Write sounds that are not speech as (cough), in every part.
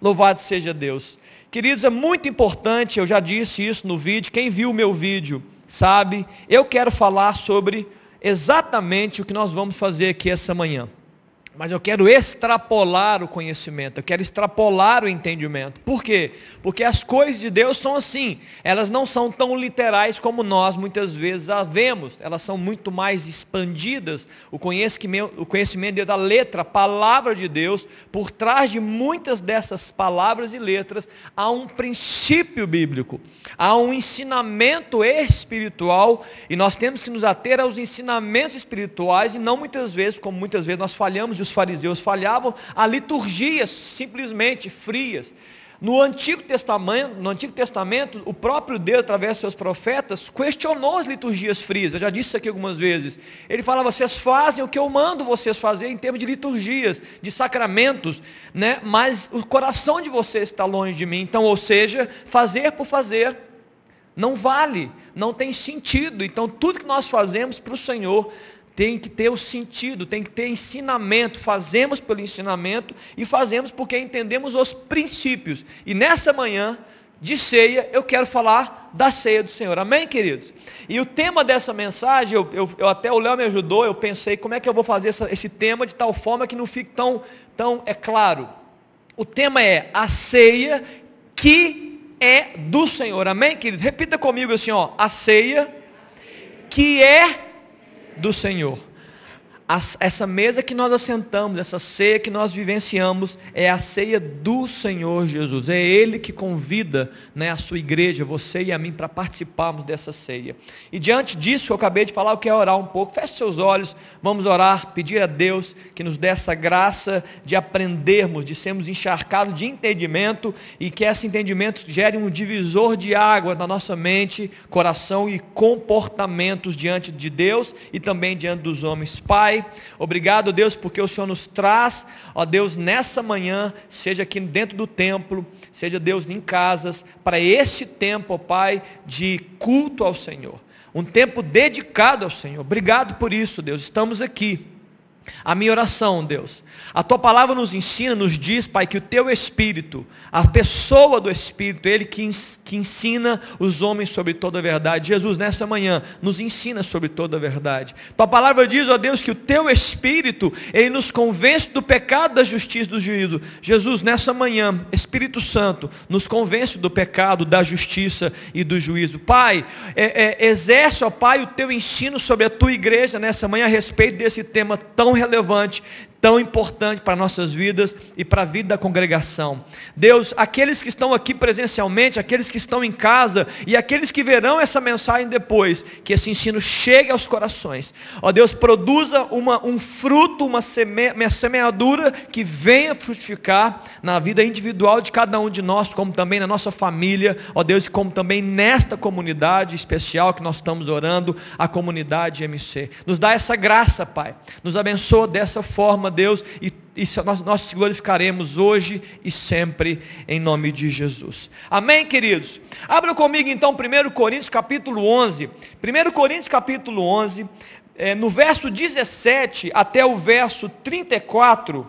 Louvado seja Deus. Queridos, é muito importante, eu já disse isso no vídeo, quem viu o meu vídeo sabe, eu quero falar sobre exatamente o que nós vamos fazer aqui essa manhã. Mas eu quero extrapolar o conhecimento, eu quero extrapolar o entendimento. Por quê? Porque as coisas de Deus são assim, elas não são tão literais como nós muitas vezes a vemos, elas são muito mais expandidas. O conhecimento, o conhecimento da letra, a palavra de Deus, por trás de muitas dessas palavras e letras, há um princípio bíblico, há um ensinamento espiritual, e nós temos que nos ater aos ensinamentos espirituais, e não muitas vezes, como muitas vezes nós falhamos os fariseus falhavam, a liturgias simplesmente frias. No Antigo Testamento, no Antigo Testamento, o próprio Deus, através de seus profetas, questionou as liturgias frias. Eu já disse isso aqui algumas vezes. Ele falava: vocês fazem o que eu mando vocês fazer em termos de liturgias, de sacramentos, né? mas o coração de vocês está longe de mim. Então, ou seja, fazer por fazer não vale, não tem sentido. Então, tudo que nós fazemos para o Senhor tem que ter o sentido, tem que ter ensinamento. Fazemos pelo ensinamento e fazemos porque entendemos os princípios. E nessa manhã de ceia, eu quero falar da ceia do Senhor. Amém, queridos? E o tema dessa mensagem, eu, eu, eu até o Léo me ajudou, eu pensei como é que eu vou fazer essa, esse tema de tal forma que não fique tão, tão é claro. O tema é a ceia que é do Senhor. Amém, queridos? Repita comigo assim, ó, a ceia que é do Senhor. Essa mesa que nós assentamos, essa ceia que nós vivenciamos, é a ceia do Senhor Jesus. É Ele que convida né, a sua igreja, você e a mim, para participarmos dessa ceia. E diante disso que eu acabei de falar, eu quero orar um pouco. Feche seus olhos, vamos orar, pedir a Deus que nos dê essa graça de aprendermos, de sermos encharcados de entendimento e que esse entendimento gere um divisor de água na nossa mente, coração e comportamentos diante de Deus e também diante dos homens. Pai, obrigado, Deus, porque o Senhor nos traz, ó Deus, nessa manhã, seja aqui dentro do templo, seja Deus em casas, para esse tempo, ó Pai, de culto ao Senhor. Um tempo dedicado ao Senhor. Obrigado por isso, Deus. Estamos aqui a minha oração, Deus, a tua palavra nos ensina, nos diz, Pai, que o teu Espírito, a pessoa do Espírito, ele que, que ensina os homens sobre toda a verdade. Jesus, nessa manhã, nos ensina sobre toda a verdade. Tua palavra diz, ó Deus, que o teu Espírito, ele nos convence do pecado, da justiça e do juízo. Jesus, nessa manhã, Espírito Santo, nos convence do pecado, da justiça e do juízo. Pai, é, é, exerce, ó Pai, o teu ensino sobre a tua igreja nessa manhã a respeito desse tema tão relevante, tão importante para nossas vidas e para a vida da congregação. Deus, aqueles que estão aqui presencialmente, aqueles que estão em casa e aqueles que verão essa mensagem depois, que esse ensino chegue aos corações. Ó Deus, produza uma, um fruto, uma, seme, uma semeadura que venha frutificar na vida individual de cada um de nós, como também na nossa família, ó Deus, como também nesta comunidade especial que nós estamos orando, a comunidade MC. Nos dá essa graça, Pai. Nos abençoa dessa forma Deus, e, e nós, nós te glorificaremos hoje e sempre, em nome de Jesus. Amém, queridos? Abra comigo então 1 Coríntios capítulo 11. 1 Coríntios capítulo 11, é, no verso 17 até o verso 34,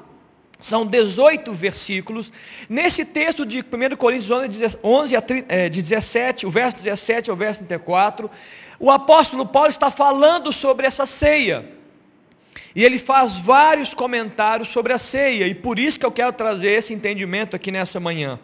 são 18 versículos. Nesse texto de 1 Coríntios 11, 11 a, é, de 17, o verso 17 ao verso 34, o apóstolo Paulo está falando sobre essa ceia. E ele faz vários comentários sobre a ceia, e por isso que eu quero trazer esse entendimento aqui nessa manhã.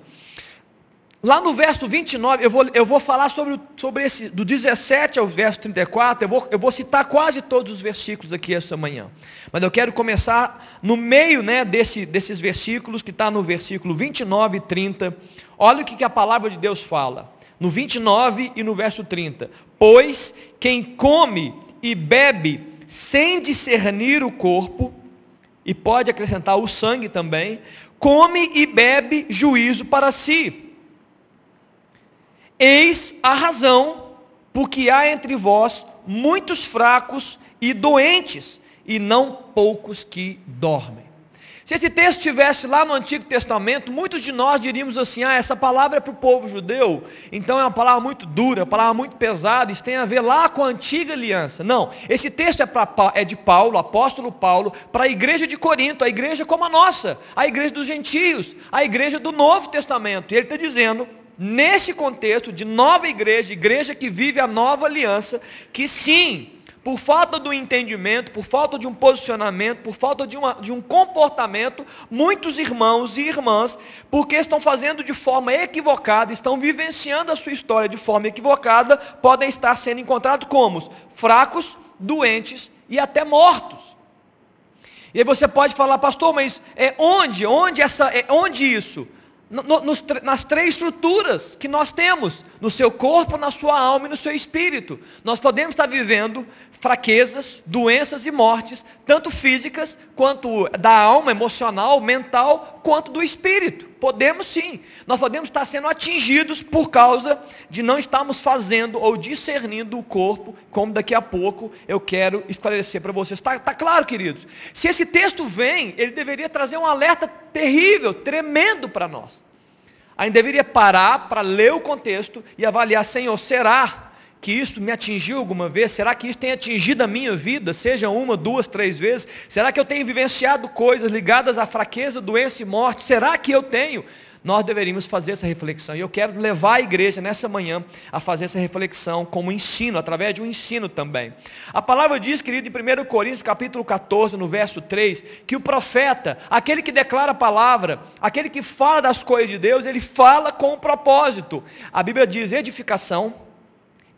Lá no verso 29, eu vou, eu vou falar sobre, sobre esse, do 17 ao verso 34, eu vou, eu vou citar quase todos os versículos aqui essa manhã. Mas eu quero começar no meio né, desse, desses versículos, que está no versículo 29 e 30. Olha o que, que a palavra de Deus fala. No 29 e no verso 30. Pois quem come e bebe sem discernir o corpo, e pode acrescentar o sangue também, come e bebe juízo para si. Eis a razão porque há entre vós muitos fracos e doentes, e não poucos que dormem. Se esse texto estivesse lá no Antigo Testamento, muitos de nós diríamos assim: ah, essa palavra é para o povo judeu, então é uma palavra muito dura, uma palavra muito pesada, isso tem a ver lá com a antiga aliança. Não, esse texto é, pra, é de Paulo, apóstolo Paulo, para a igreja de Corinto, a igreja como a nossa, a igreja dos gentios, a igreja do Novo Testamento. E ele está dizendo, nesse contexto de nova igreja, igreja que vive a nova aliança, que sim, por falta do entendimento, por falta de um posicionamento, por falta de, uma, de um comportamento, muitos irmãos e irmãs, porque estão fazendo de forma equivocada, estão vivenciando a sua história de forma equivocada, podem estar sendo encontrados como fracos, doentes e até mortos. E aí você pode falar, pastor, mas é onde? Onde essa? É, onde isso? No, nos, nas três estruturas que nós temos, no seu corpo, na sua alma e no seu espírito. Nós podemos estar vivendo fraquezas, doenças e mortes, tanto físicas, quanto da alma, emocional, mental, quanto do espírito. Podemos sim. Nós podemos estar sendo atingidos por causa de não estarmos fazendo ou discernindo o corpo, como daqui a pouco eu quero esclarecer para vocês. Está tá claro, queridos? Se esse texto vem, ele deveria trazer um alerta terrível, tremendo para nós. Ainda deveria parar para ler o contexto e avaliar, Senhor, será que isso me atingiu alguma vez? Será que isso tem atingido a minha vida? Seja uma, duas, três vezes? Será que eu tenho vivenciado coisas ligadas à fraqueza, doença e morte? Será que eu tenho? Nós deveríamos fazer essa reflexão. E eu quero levar a igreja nessa manhã a fazer essa reflexão como ensino, através de um ensino também. A palavra diz, querido, em 1 Coríntios capítulo 14, no verso 3, que o profeta, aquele que declara a palavra, aquele que fala das coisas de Deus, ele fala com um propósito. A Bíblia diz edificação,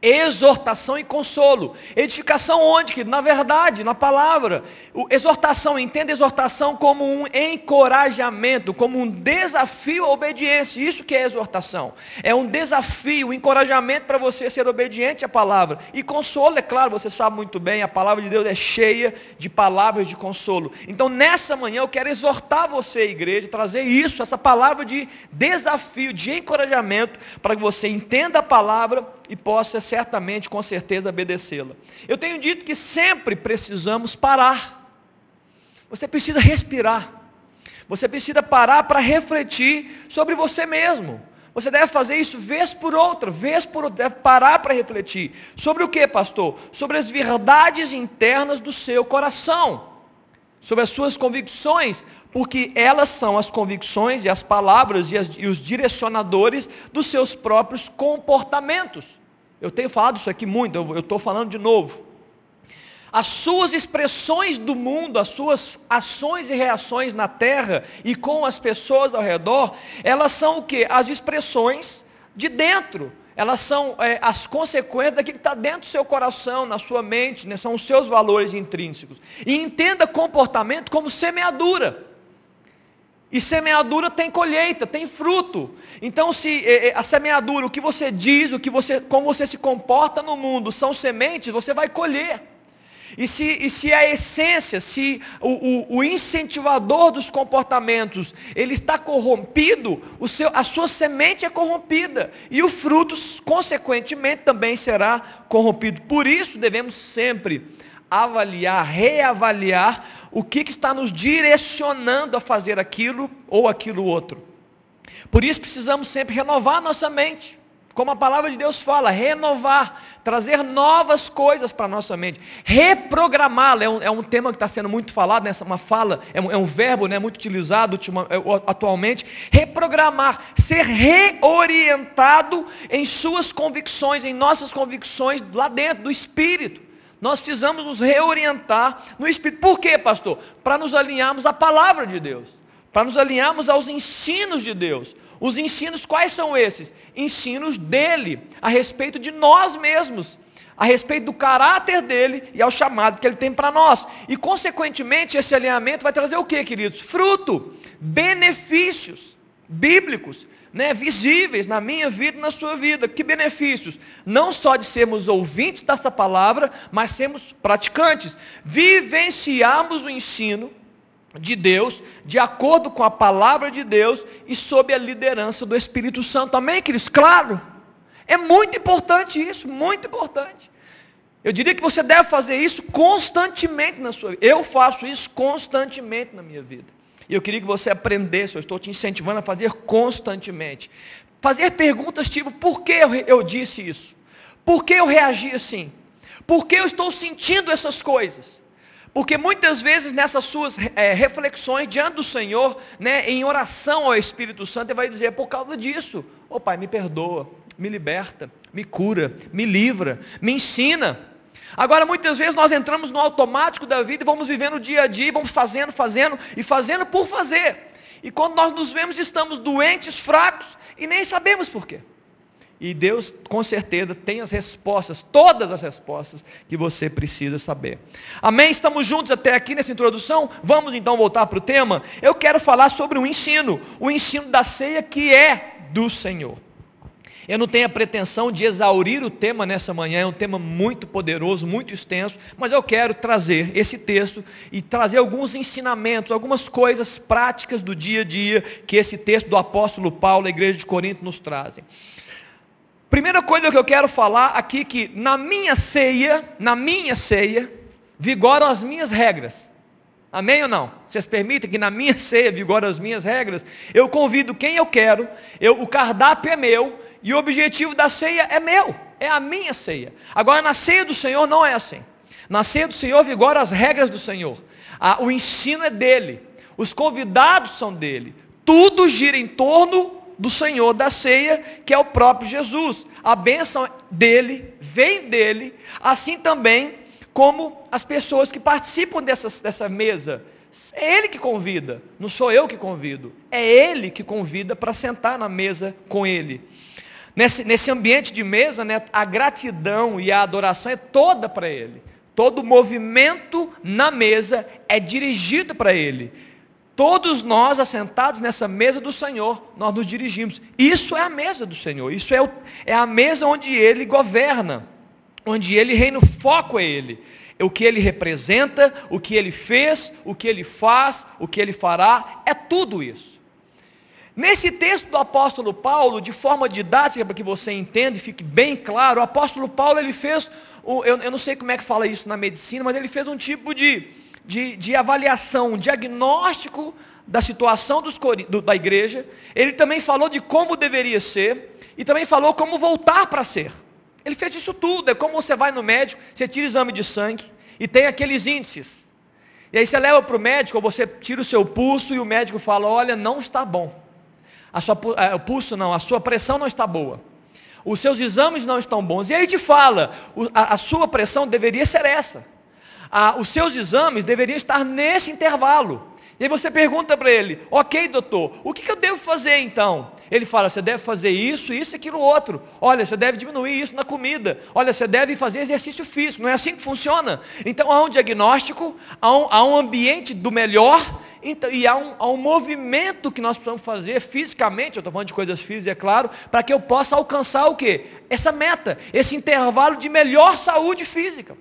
exortação e consolo. Edificação onde? Que na verdade, na palavra, o, exortação, entenda exortação como um encorajamento, como um desafio à obediência. Isso que é exortação. É um desafio, um encorajamento para você ser obediente à palavra. E consolo, é claro, você sabe muito bem, a palavra de Deus é cheia de palavras de consolo. Então, nessa manhã eu quero exortar você, igreja, trazer isso, essa palavra de desafio, de encorajamento, para que você entenda a palavra e possa certamente, com certeza, obedecê-la. Eu tenho dito que sempre precisamos parar. Você precisa respirar. Você precisa parar para refletir sobre você mesmo. Você deve fazer isso vez por outra, vez por outra, deve parar para refletir. Sobre o que, pastor? Sobre as verdades internas do seu coração. Sobre as suas convicções, porque elas são as convicções e as palavras e, as, e os direcionadores dos seus próprios comportamentos. Eu tenho falado isso aqui muito, eu estou falando de novo. As suas expressões do mundo, as suas ações e reações na terra e com as pessoas ao redor, elas são o que? As expressões de dentro. Elas são é, as consequências daquilo que está dentro do seu coração, na sua mente, né? são os seus valores intrínsecos. E entenda comportamento como semeadura. E semeadura tem colheita, tem fruto. Então, se é, é, a semeadura, o que você diz, o que você, como você se comporta no mundo, são sementes, você vai colher. E se, e se a essência, se o, o, o, incentivador dos comportamentos, ele está corrompido, o seu, a sua semente é corrompida. E o fruto, consequentemente, também será corrompido. Por isso devemos sempre avaliar, reavaliar o que, que está nos direcionando a fazer aquilo ou aquilo outro. Por isso precisamos sempre renovar nossa mente. Como a palavra de Deus fala, renovar, trazer novas coisas para a nossa mente, reprogramá-la, é, um, é um, tema que está sendo muito falado, nessa uma fala, é um, é um verbo né, muito utilizado ultima, é, atualmente, reprogramar, ser reorientado em suas convicções, em nossas convicções lá dentro do Espírito. Nós precisamos nos reorientar no Espírito. Por quê, pastor? Para nos alinharmos à palavra de Deus. Para nos alinharmos aos ensinos de Deus. Os ensinos quais são esses? Ensinos dele, a respeito de nós mesmos, a respeito do caráter dele e ao chamado que ele tem para nós. E consequentemente esse alinhamento vai trazer o que, queridos? Fruto, benefícios bíblicos né, visíveis na minha vida e na sua vida. Que benefícios? Não só de sermos ouvintes dessa palavra, mas sermos praticantes. Vivenciarmos o ensino de Deus, de acordo com a palavra de Deus e sob a liderança do Espírito Santo. Amém, queridos? Claro. É muito importante isso, muito importante. Eu diria que você deve fazer isso constantemente na sua vida. Eu faço isso constantemente na minha vida. E eu queria que você aprendesse, eu estou te incentivando a fazer constantemente. Fazer perguntas tipo, por que eu, disse isso? Por que eu reagi assim? Por que eu estou sentindo essas coisas? Porque muitas vezes nessas suas é, reflexões diante do Senhor, né, em oração ao Espírito Santo, ele vai dizer, por causa disso, ô oh, Pai, me perdoa, me liberta, me cura, me livra, me ensina. Agora muitas vezes nós entramos no automático da vida e vamos vivendo o dia a dia, vamos fazendo, fazendo e fazendo por fazer. E quando nós nos vemos, estamos doentes, fracos e nem sabemos por quê. E Deus, com certeza, tem as respostas, todas as respostas que você precisa saber. Amém? Estamos juntos até aqui nessa introdução? Vamos então voltar para o tema? Eu quero falar sobre o ensino, o ensino da ceia que é do Senhor. Eu não tenho a pretensão de exaurir o tema nessa manhã, é um tema muito poderoso, muito extenso, mas eu quero trazer esse texto e trazer alguns ensinamentos, algumas coisas práticas do dia a dia que esse texto do apóstolo Paulo, a igreja de Corinto, nos trazem. Primeira coisa que eu quero falar aqui que na minha ceia, na minha ceia, vigoram as minhas regras. Amém ou não? Vocês permitem que na minha (laughs) ceia vigoram as minhas regras? Eu convido quem eu quero, eu, o cardápio é meu, e o objetivo da ceia é meu, é a minha ceia. Agora na ceia do Senhor não é assim. Na ceia do Senhor vigoram as regras do Senhor. o ensino é dele. Os convidados são dele. Tudo gira em torno do Senhor da ceia, que é o próprio Jesus. A bênção dele, vem dele, assim também como as pessoas que participam dessa, dessa mesa. É ele que convida, não sou eu que convido. É ele que convida para sentar na mesa com ele. Nesse, nesse ambiente de mesa, né, a gratidão e a adoração é toda para ele. Todo movimento na mesa é dirigido para ele. Todos nós assentados nessa mesa do Senhor, nós nos dirigimos. Isso é a mesa do Senhor. Isso é, o, é a mesa onde Ele governa, onde Ele reina, o foco é Ele. O que Ele representa, o que Ele fez, o que Ele faz, o que Ele fará, é tudo isso. Nesse texto do apóstolo Paulo, de forma didática, para que você entenda e fique bem claro, o apóstolo Paulo ele fez, eu, eu não sei como é que fala isso na medicina, mas ele fez um tipo de, de, de avaliação, um diagnóstico da situação dos, do, da igreja, ele também falou de como deveria ser, e também falou como voltar para ser. Ele fez isso tudo, é como você vai no médico, você tira exame de sangue, e tem aqueles índices. E aí você leva para o médico, ou você tira o seu pulso, e o médico fala, olha, não está bom. A sua, é, o pulso não, a sua pressão não está boa. Os seus exames não estão bons. E aí te fala, a, a sua pressão deveria ser essa ah, os seus exames deveriam estar nesse intervalo. E aí você pergunta para ele, ok doutor, o que, que eu devo fazer então? Ele fala, você deve fazer isso, isso e aquilo outro. Olha, você deve diminuir isso na comida. Olha, você deve fazer exercício físico. Não é assim que funciona. Então há um diagnóstico, há um, há um ambiente do melhor então, e há um, há um, movimento que nós precisamos fazer fisicamente, eu estou falando de coisas físicas, é claro, para que eu possa alcançar o quê? Essa meta, esse intervalo de melhor saúde física.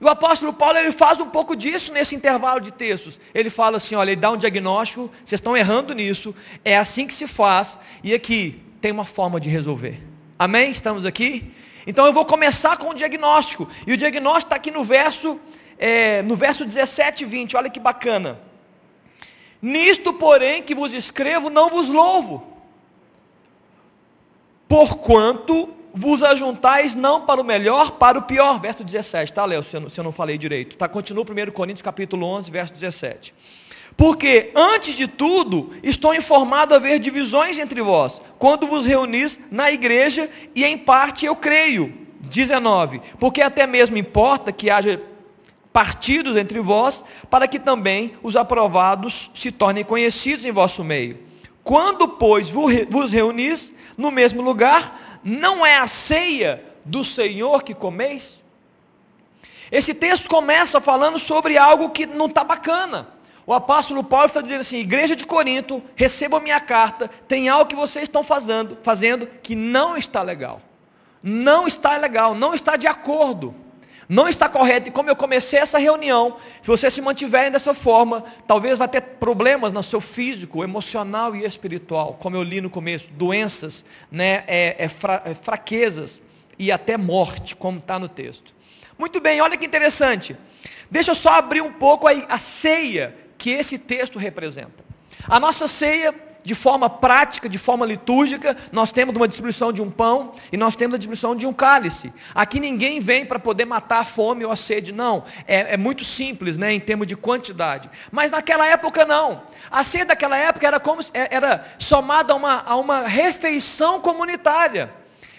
E o apóstolo Paulo ele faz um pouco disso nesse intervalo de textos. Ele fala assim, olha, ele dá um diagnóstico, vocês estão errando nisso, é assim que se faz, e aqui tem uma forma de resolver. Amém? Estamos aqui? Então eu vou começar com o diagnóstico. E o diagnóstico está aqui no verso, é, no verso 17 e 20, olha que bacana. Nisto, porém, que vos escrevo, não vos louvo. Porquanto vos ajuntais não para o melhor, para o pior. Verso 17, tá, Léo, se eu, não, se eu não falei direito. Tá, continua 1 Coríntios capítulo 11, verso 17. Porque, antes de tudo, estou informado a haver divisões entre vós, quando vos reunis na igreja, e em parte eu creio. 19. Porque até mesmo importa que haja partidos entre vós, para que também os aprovados se tornem conhecidos em vosso meio. Quando, pois, vos reunis no mesmo lugar, não é a ceia do Senhor que comeis? Esse texto começa falando sobre algo que não está bacana. O apóstolo Paulo está dizendo assim, igreja de Corinto, receba a minha carta, tem algo que vocês estão fazendo, fazendo que não está legal. Não está legal, não está de acordo não está correto. E como eu comecei essa reunião, se vocês se mantiverem dessa forma, talvez vai ter problemas no seu físico, emocional e espiritual, como eu li no começo, doenças, né, é, é, fra, é fraquezas e até morte, como está no texto. Muito bem, olha que interessante. Deixa eu só abrir um pouco a ceia que esse texto representa. A nossa ceia de forma prática, de forma litúrgica, nós temos uma distribuição de um pão e nós temos a distribuição de um cálice. Aqui ninguém vem para poder matar a fome ou a sede, não. É, é, muito simples, né, em termos de quantidade. Mas naquela época não. A ceia daquela época era como é, era somada a uma, a uma refeição comunitária.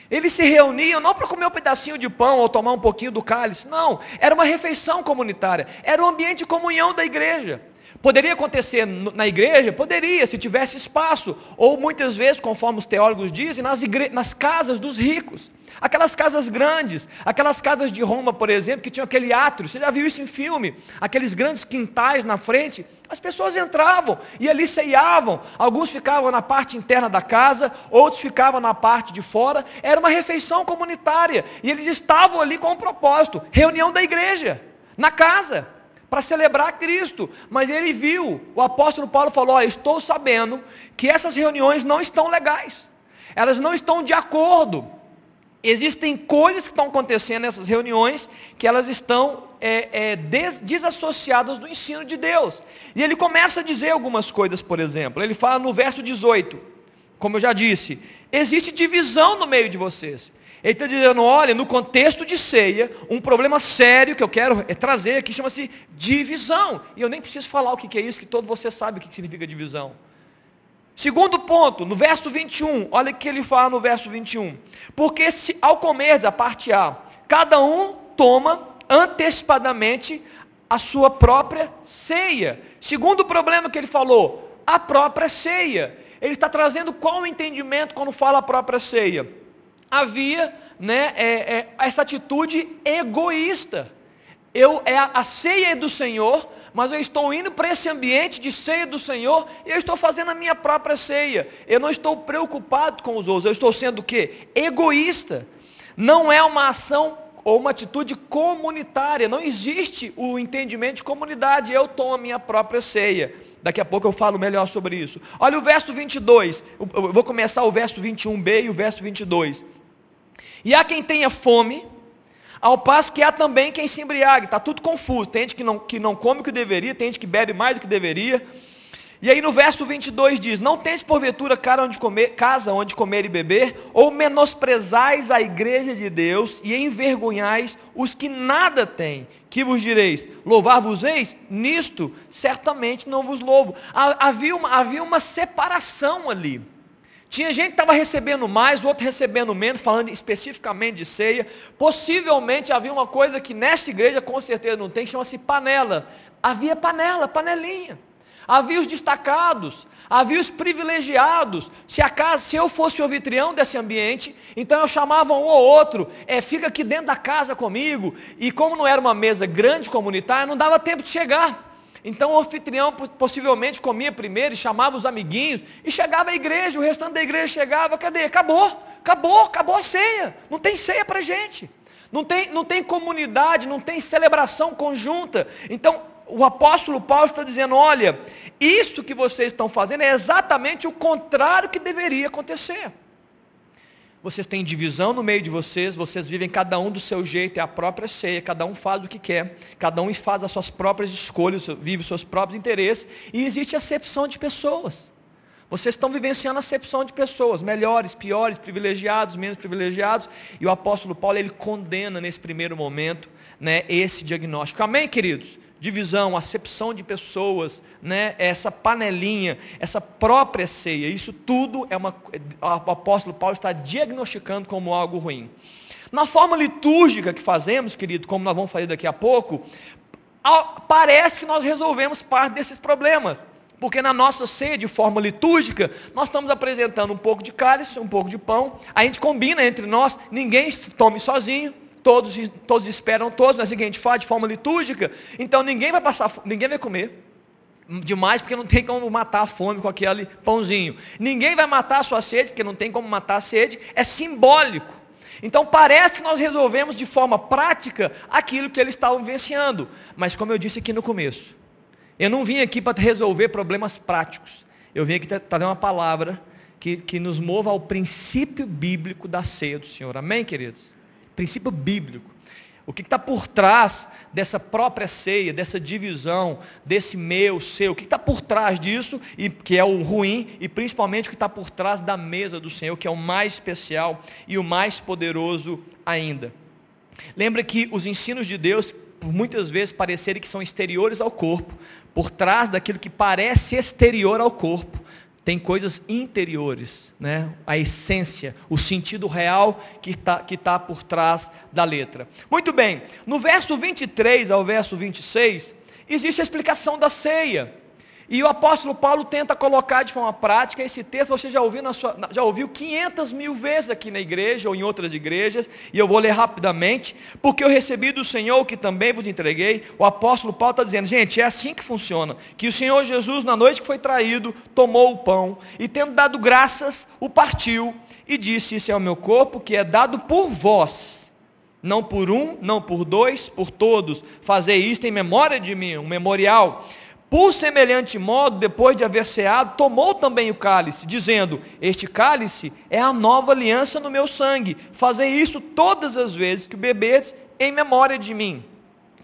Eles se reuniam não para comer um pedacinho de pão ou tomar um pouquinho do cálice, não. Era uma refeição comunitária. Era um ambiente de comunhão da igreja. Poderia acontecer na igreja? Poderia, se tivesse espaço. Ou muitas vezes, conforme os teólogos dizem, nas, igre... nas casas dos ricos. Aquelas casas grandes, aquelas casas de Roma, por exemplo, que tinham aquele átrio. Você já viu isso em filme? Aqueles grandes quintais na frente. As pessoas entravam e ali ceiavam. Alguns ficavam na parte interna da casa, outros ficavam na parte de fora. Era uma refeição comunitária. E eles estavam ali com um propósito: reunião da igreja, na casa para celebrar Cristo. Mas ele viu, o apóstolo Paulo falou: Olha, estou sabendo que essas reuniões não estão legais, elas não estão de acordo. Existem coisas que estão acontecendo nessas reuniões que elas estão é, é, des, desassociadas do ensino de Deus. E ele começa a dizer algumas coisas, por exemplo. Ele fala no verso 18, como eu já disse, existe divisão no meio de vocês. Ele está dizendo, olha, no contexto de ceia, um problema sério que eu quero é trazer aqui chama-se divisão. E eu nem preciso falar o que é isso, que todo você sabe o que significa divisão. Segundo ponto, no verso 21, olha o que ele fala no verso 21. Porque se ao comer da parte A, cada um toma antecipadamente a sua própria ceia. Segundo problema que ele falou, a própria ceia. Ele está trazendo qual o entendimento quando fala a própria ceia? Havia né, é, é, essa atitude egoísta. Eu, é a, a ceia do Senhor, mas eu estou indo para esse ambiente de ceia do Senhor e eu estou fazendo a minha própria ceia. Eu não estou preocupado com os outros, eu estou sendo o quê? Egoísta. Não é uma ação ou uma atitude comunitária. Não existe o entendimento de comunidade. Eu tomo a minha própria ceia. Daqui a pouco eu falo melhor sobre isso. Olha o verso 22. Eu vou começar o verso 21b e o verso 22. E há quem tenha fome, ao passo que há também quem se embriague. Está tudo confuso. Tem gente que não, que não come o que deveria, tem gente que bebe mais do que deveria. E aí no verso 22 diz: Não tens porventura casa onde comer, casa onde comer e beber, ou menosprezais a igreja de Deus e envergonhais os que nada têm. Que vos direis? Louvar-vos-eis? Nisto certamente não vos louvo. Havia uma, havia uma separação ali. Tinha gente que estava recebendo mais, o outro recebendo menos, falando especificamente de ceia. Possivelmente havia uma coisa que nesta igreja com certeza não tem, que chama-se panela. Havia panela, panelinha. Havia os destacados, havia os privilegiados. Se, casa, se eu fosse o anfitrião desse ambiente, então eu chamava um ou outro, é, fica aqui dentro da casa comigo. E como não era uma mesa grande comunitária, não dava tempo de chegar. Então o anfitrião possivelmente comia primeiro e chamava os amiguinhos e chegava a igreja, o restante da igreja chegava, cadê? Acabou, acabou, acabou a ceia. Não tem ceia para gente. Não tem, não tem comunidade, não tem celebração conjunta. Então o apóstolo Paulo está dizendo, olha, isso que vocês estão fazendo é exatamente o contrário que deveria acontecer. Vocês têm divisão no meio de vocês, vocês vivem cada um do seu jeito, é a própria ceia, cada um faz o que quer, cada um faz as suas próprias escolhas, vive os seus próprios interesses, e existe acepção de pessoas. Vocês estão vivenciando acepção de pessoas, melhores, piores, privilegiados, menos privilegiados, e o apóstolo Paulo, ele condena nesse primeiro momento, né, esse diagnóstico. Amém, queridos? Divisão, acepção de pessoas, né, essa panelinha, essa própria ceia, isso tudo é uma, o apóstolo Paulo está diagnosticando como algo ruim. Na forma litúrgica que fazemos, querido, como nós vamos fazer daqui a pouco, parece que nós resolvemos parte desses problemas. Porque na nossa ceia, de forma litúrgica, nós estamos apresentando um pouco de cálice, um pouco de pão. A gente combina entre nós, ninguém tome sozinho todos, todos esperam todos, não é assim que a gente faz de forma litúrgica, então ninguém vai passar, ninguém vai comer demais, porque não tem como matar a fome com aquele pãozinho. Ninguém vai matar a sua sede, porque não tem como matar a sede, é simbólico. Então parece que nós resolvemos de forma prática aquilo que eles estavam vivenciando. Mas como eu disse aqui no começo, eu não vim aqui para resolver problemas práticos. Eu vim aqui trazer uma palavra que, que nos mova ao princípio bíblico da ceia do Senhor. Amém, queridos? Princípio bíblico. O que está por trás dessa própria ceia, dessa divisão, desse meu, seu? O que está por trás disso, e que é o ruim, e principalmente o que está por trás da mesa do Senhor, que é o mais especial e o mais poderoso ainda. Lembra que os ensinos de Deus, por muitas vezes parecerem que são exteriores ao corpo, por trás daquilo que parece exterior ao corpo, tem coisas interiores, né? a essência, o sentido real que está que tá por trás da letra. Muito bem, no verso 23 ao verso 26, existe a explicação da ceia. E o apóstolo Paulo tenta colocar de forma prática esse texto, você já ouviu, na sua, já ouviu 500 mil vezes aqui na igreja ou em outras igrejas, e eu vou ler rapidamente, porque eu recebi do Senhor que também vos entreguei. O apóstolo Paulo está dizendo, gente, é assim que funciona, que o Senhor Jesus, na noite que foi traído, tomou o pão, e tendo dado graças, o partiu, e disse, isso é o meu corpo, que é dado por vós, não por um, não por dois, por todos, fazer isto em memória de mim, um memorial. Por semelhante modo, depois de haver ceado, tomou também o cálice, dizendo: Este cálice é a nova aliança no meu sangue. Fazei isso todas as vezes que o beberdes em memória de mim.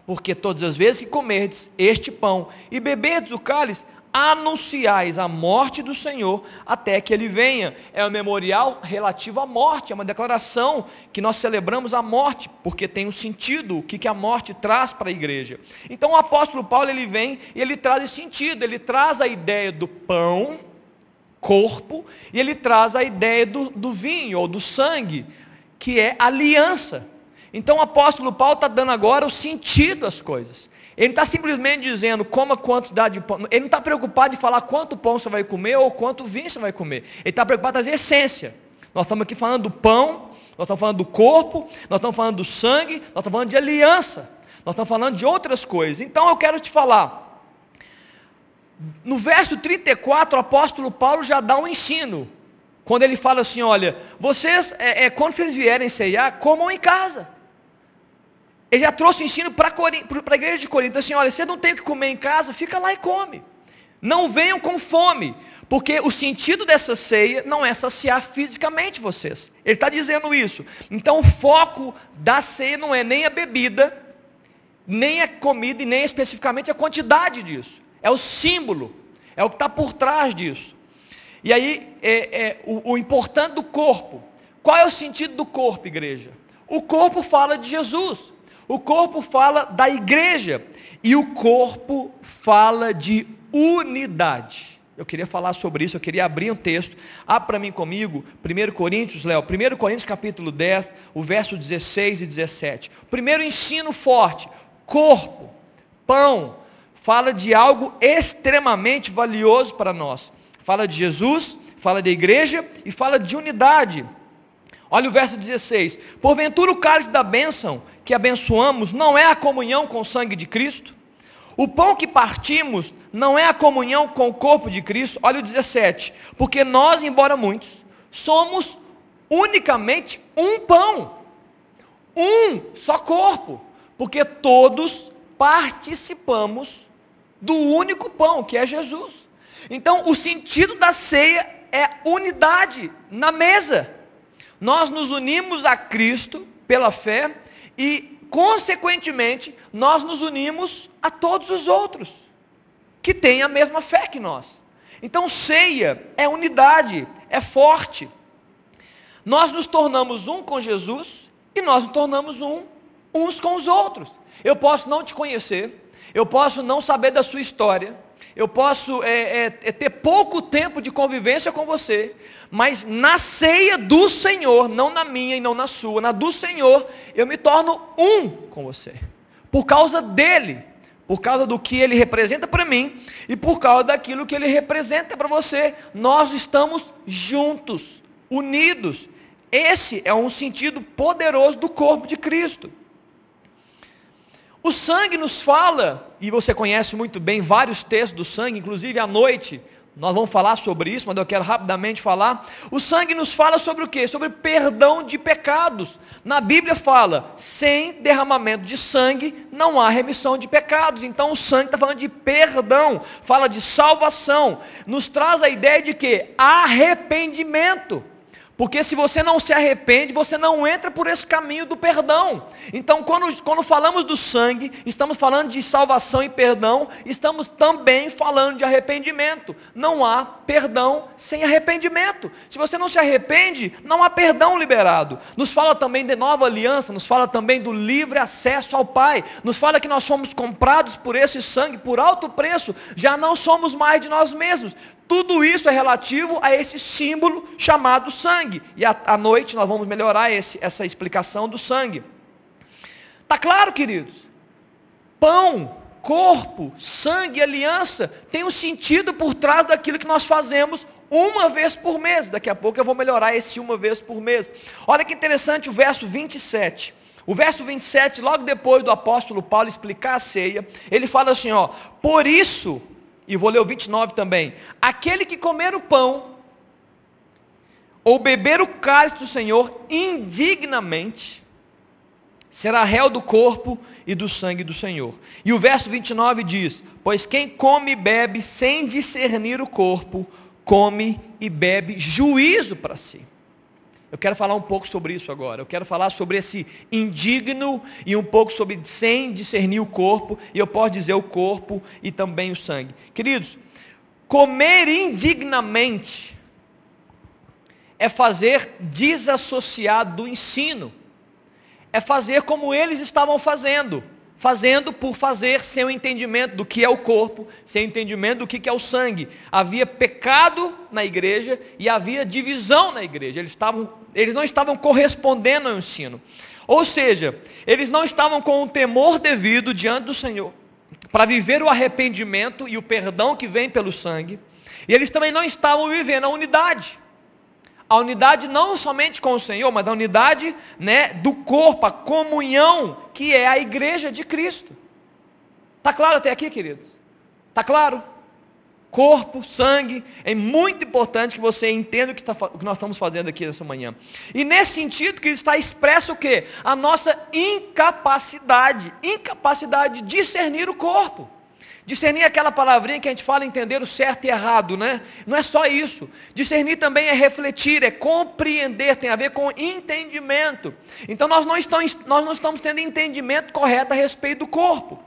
Porque todas as vezes que comerdes este pão e beberdes o cálice, anunciais a morte do Senhor até que ele venha. É um memorial relativo à morte, é uma declaração que nós celebramos a morte, porque tem um sentido, o que a morte traz para a igreja. Então o apóstolo Paulo ele vem e ele traz esse sentido, ele traz a ideia do pão, corpo, e ele traz a ideia do, do vinho ou do sangue, que é aliança. Então o apóstolo Paulo está dando agora o sentido às coisas. Ele não está simplesmente dizendo coma quantidade de pão. Ele não está preocupado em falar quanto pão você vai comer ou quanto vinho você vai comer. Ele está preocupado em trazer essência. Nós estamos aqui falando do pão, nós estamos falando do corpo, nós estamos falando do sangue, nós estamos falando de aliança. Nós estamos falando de outras coisas. Então eu quero te falar. No verso 34, o apóstolo Paulo já dá um ensino. Quando ele fala assim, olha, vocês, é, é, quando vocês vierem ceiar, comam em casa. Ele já trouxe o ensino para a igreja de Corinto, assim, olha, você não tem o que comer em casa, fica lá e come. Não venham com fome, porque o sentido dessa ceia não é saciar fisicamente vocês. Ele está dizendo isso. Então o foco da ceia não é nem a bebida, nem a comida e nem especificamente a quantidade disso. É o símbolo, é o que está por trás disso. E aí, é, é o, o importante do corpo. Qual é o sentido do corpo, igreja? O corpo fala de Jesus. O corpo fala da igreja e o corpo fala de unidade. Eu queria falar sobre isso, eu queria abrir um texto. Abra para mim comigo, 1 Coríntios, Léo, 1 Coríntios capítulo 10, o verso 16 e 17. Primeiro ensino forte, corpo, pão, fala de algo extremamente valioso para nós. Fala de Jesus, fala da igreja e fala de unidade. Olha o verso 16. Porventura o cálice da bênção que abençoamos não é a comunhão com o sangue de Cristo? O pão que partimos não é a comunhão com o corpo de Cristo? Olha o 17. Porque nós, embora muitos, somos unicamente um pão. Um só corpo. Porque todos participamos do único pão, que é Jesus. Então, o sentido da ceia é unidade na mesa. Nós nos unimos a Cristo pela fé e, consequentemente, nós nos unimos a todos os outros que têm a mesma fé que nós. Então, ceia é unidade, é forte. Nós nos tornamos um com Jesus e nós nos tornamos um uns com os outros. Eu posso não te conhecer, eu posso não saber da sua história, eu posso é, é, é, ter pouco tempo de convivência com você, mas na ceia do Senhor, não na minha e não na sua, na do Senhor, eu me torno um com você, por causa dele, por causa do que ele representa para mim e por causa daquilo que ele representa para você. Nós estamos juntos, unidos. Esse é um sentido poderoso do corpo de Cristo. O sangue nos fala, e você conhece muito bem vários textos do sangue, inclusive à noite, nós vamos falar sobre isso, mas eu quero rapidamente falar. O sangue nos fala sobre o quê? Sobre perdão de pecados. Na Bíblia fala, sem derramamento de sangue não há remissão de pecados. Então o sangue está falando de perdão, fala de salvação. Nos traz a ideia de que arrependimento. Porque se você não se arrepende, você não entra por esse caminho do perdão. Então, quando, quando falamos do sangue, estamos falando de salvação e perdão, estamos também falando de arrependimento. Não há perdão sem arrependimento. Se você não se arrepende, não há perdão liberado. Nos fala também de nova aliança, nos fala também do livre acesso ao Pai. Nos fala que nós fomos comprados por esse sangue, por alto preço, já não somos mais de nós mesmos. Tudo isso é relativo a esse símbolo chamado sangue. E à noite nós vamos melhorar esse, essa explicação do sangue. Está claro, queridos? Pão, corpo, sangue, aliança, tem um sentido por trás daquilo que nós fazemos uma vez por mês. Daqui a pouco eu vou melhorar esse uma vez por mês. Olha que interessante o verso 27. O verso 27, logo depois do apóstolo Paulo explicar a ceia, ele fala assim, ó, por isso, e vou ler o 29 também. Aquele que comer o pão, ou beber o cálice do Senhor indignamente, será réu do corpo e do sangue do Senhor. E o verso 29 diz: Pois quem come e bebe sem discernir o corpo, come e bebe juízo para si. Eu quero falar um pouco sobre isso agora. Eu quero falar sobre esse indigno e um pouco sobre sem discernir o corpo, e eu posso dizer o corpo e também o sangue. Queridos, comer indignamente é fazer desassociado do ensino. É fazer como eles estavam fazendo fazendo por fazer sem o entendimento do que é o corpo, sem o entendimento do que é o sangue. Havia pecado na igreja e havia divisão na igreja. Eles, estavam, eles não estavam correspondendo ao ensino. Ou seja, eles não estavam com o temor devido diante do Senhor para viver o arrependimento e o perdão que vem pelo sangue. E eles também não estavam vivendo a unidade a unidade não somente com o Senhor, mas a unidade né, do corpo, a comunhão, que é a igreja de Cristo. Está claro até aqui, queridos? Está claro? Corpo, sangue, é muito importante que você entenda o que, tá, o que nós estamos fazendo aqui nessa manhã. E nesse sentido que está expresso o quê? A nossa incapacidade, incapacidade de discernir o corpo. Discernir é aquela palavrinha que a gente fala entender o certo e errado, né? Não é só isso. Discernir também é refletir, é compreender, tem a ver com entendimento. Então nós não estamos, nós não estamos tendo entendimento correto a respeito do corpo.